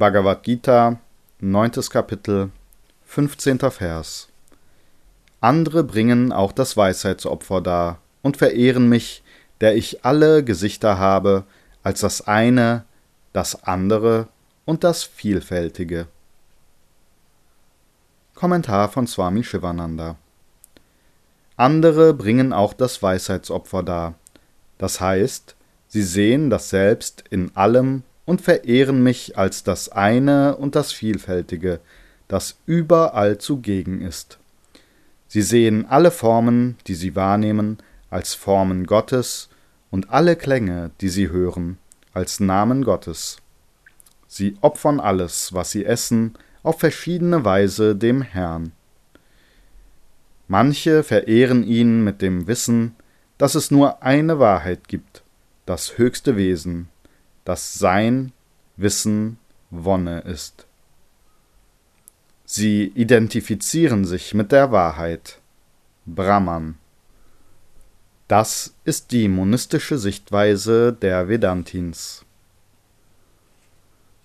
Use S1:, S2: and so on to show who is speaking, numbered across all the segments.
S1: Bhagavad Gita, 9. Kapitel, 15. Vers. Andere bringen auch das Weisheitsopfer dar und verehren mich, der ich alle Gesichter habe, als das eine, das andere und das Vielfältige. Kommentar von Swami Shivananda Andere bringen auch das Weisheitsopfer dar, das heißt, sie sehen das Selbst in allem und verehren mich als das eine und das Vielfältige, das überall zugegen ist. Sie sehen alle Formen, die sie wahrnehmen, als Formen Gottes und alle Klänge, die sie hören, als Namen Gottes. Sie opfern alles, was sie essen, auf verschiedene Weise dem Herrn. Manche verehren ihn mit dem Wissen, dass es nur eine Wahrheit gibt, das höchste Wesen, dass Sein, Wissen, Wonne ist. Sie identifizieren sich mit der Wahrheit, Brahman. Das ist die monistische Sichtweise der Vedantins.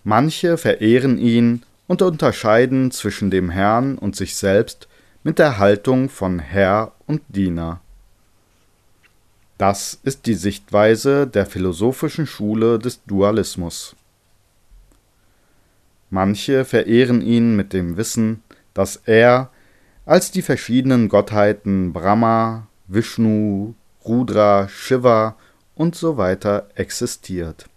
S1: Manche verehren ihn und unterscheiden zwischen dem Herrn und sich selbst mit der Haltung von Herr und Diener. Das ist die Sichtweise der philosophischen Schule des Dualismus. Manche verehren ihn mit dem Wissen, dass er als die verschiedenen Gottheiten Brahma, Vishnu, Rudra, Shiva und so weiter existiert.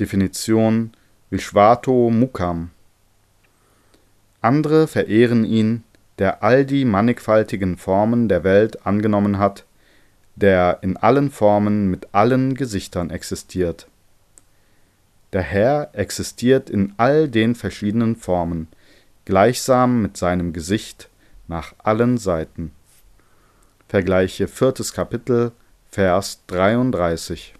S1: Definition Vishvato Mukham Andere verehren ihn der all die mannigfaltigen Formen der Welt angenommen hat, der in allen Formen mit allen Gesichtern existiert. Der Herr existiert in all den verschiedenen Formen, gleichsam mit seinem Gesicht nach allen Seiten. Vergleiche viertes Kapitel, Vers 33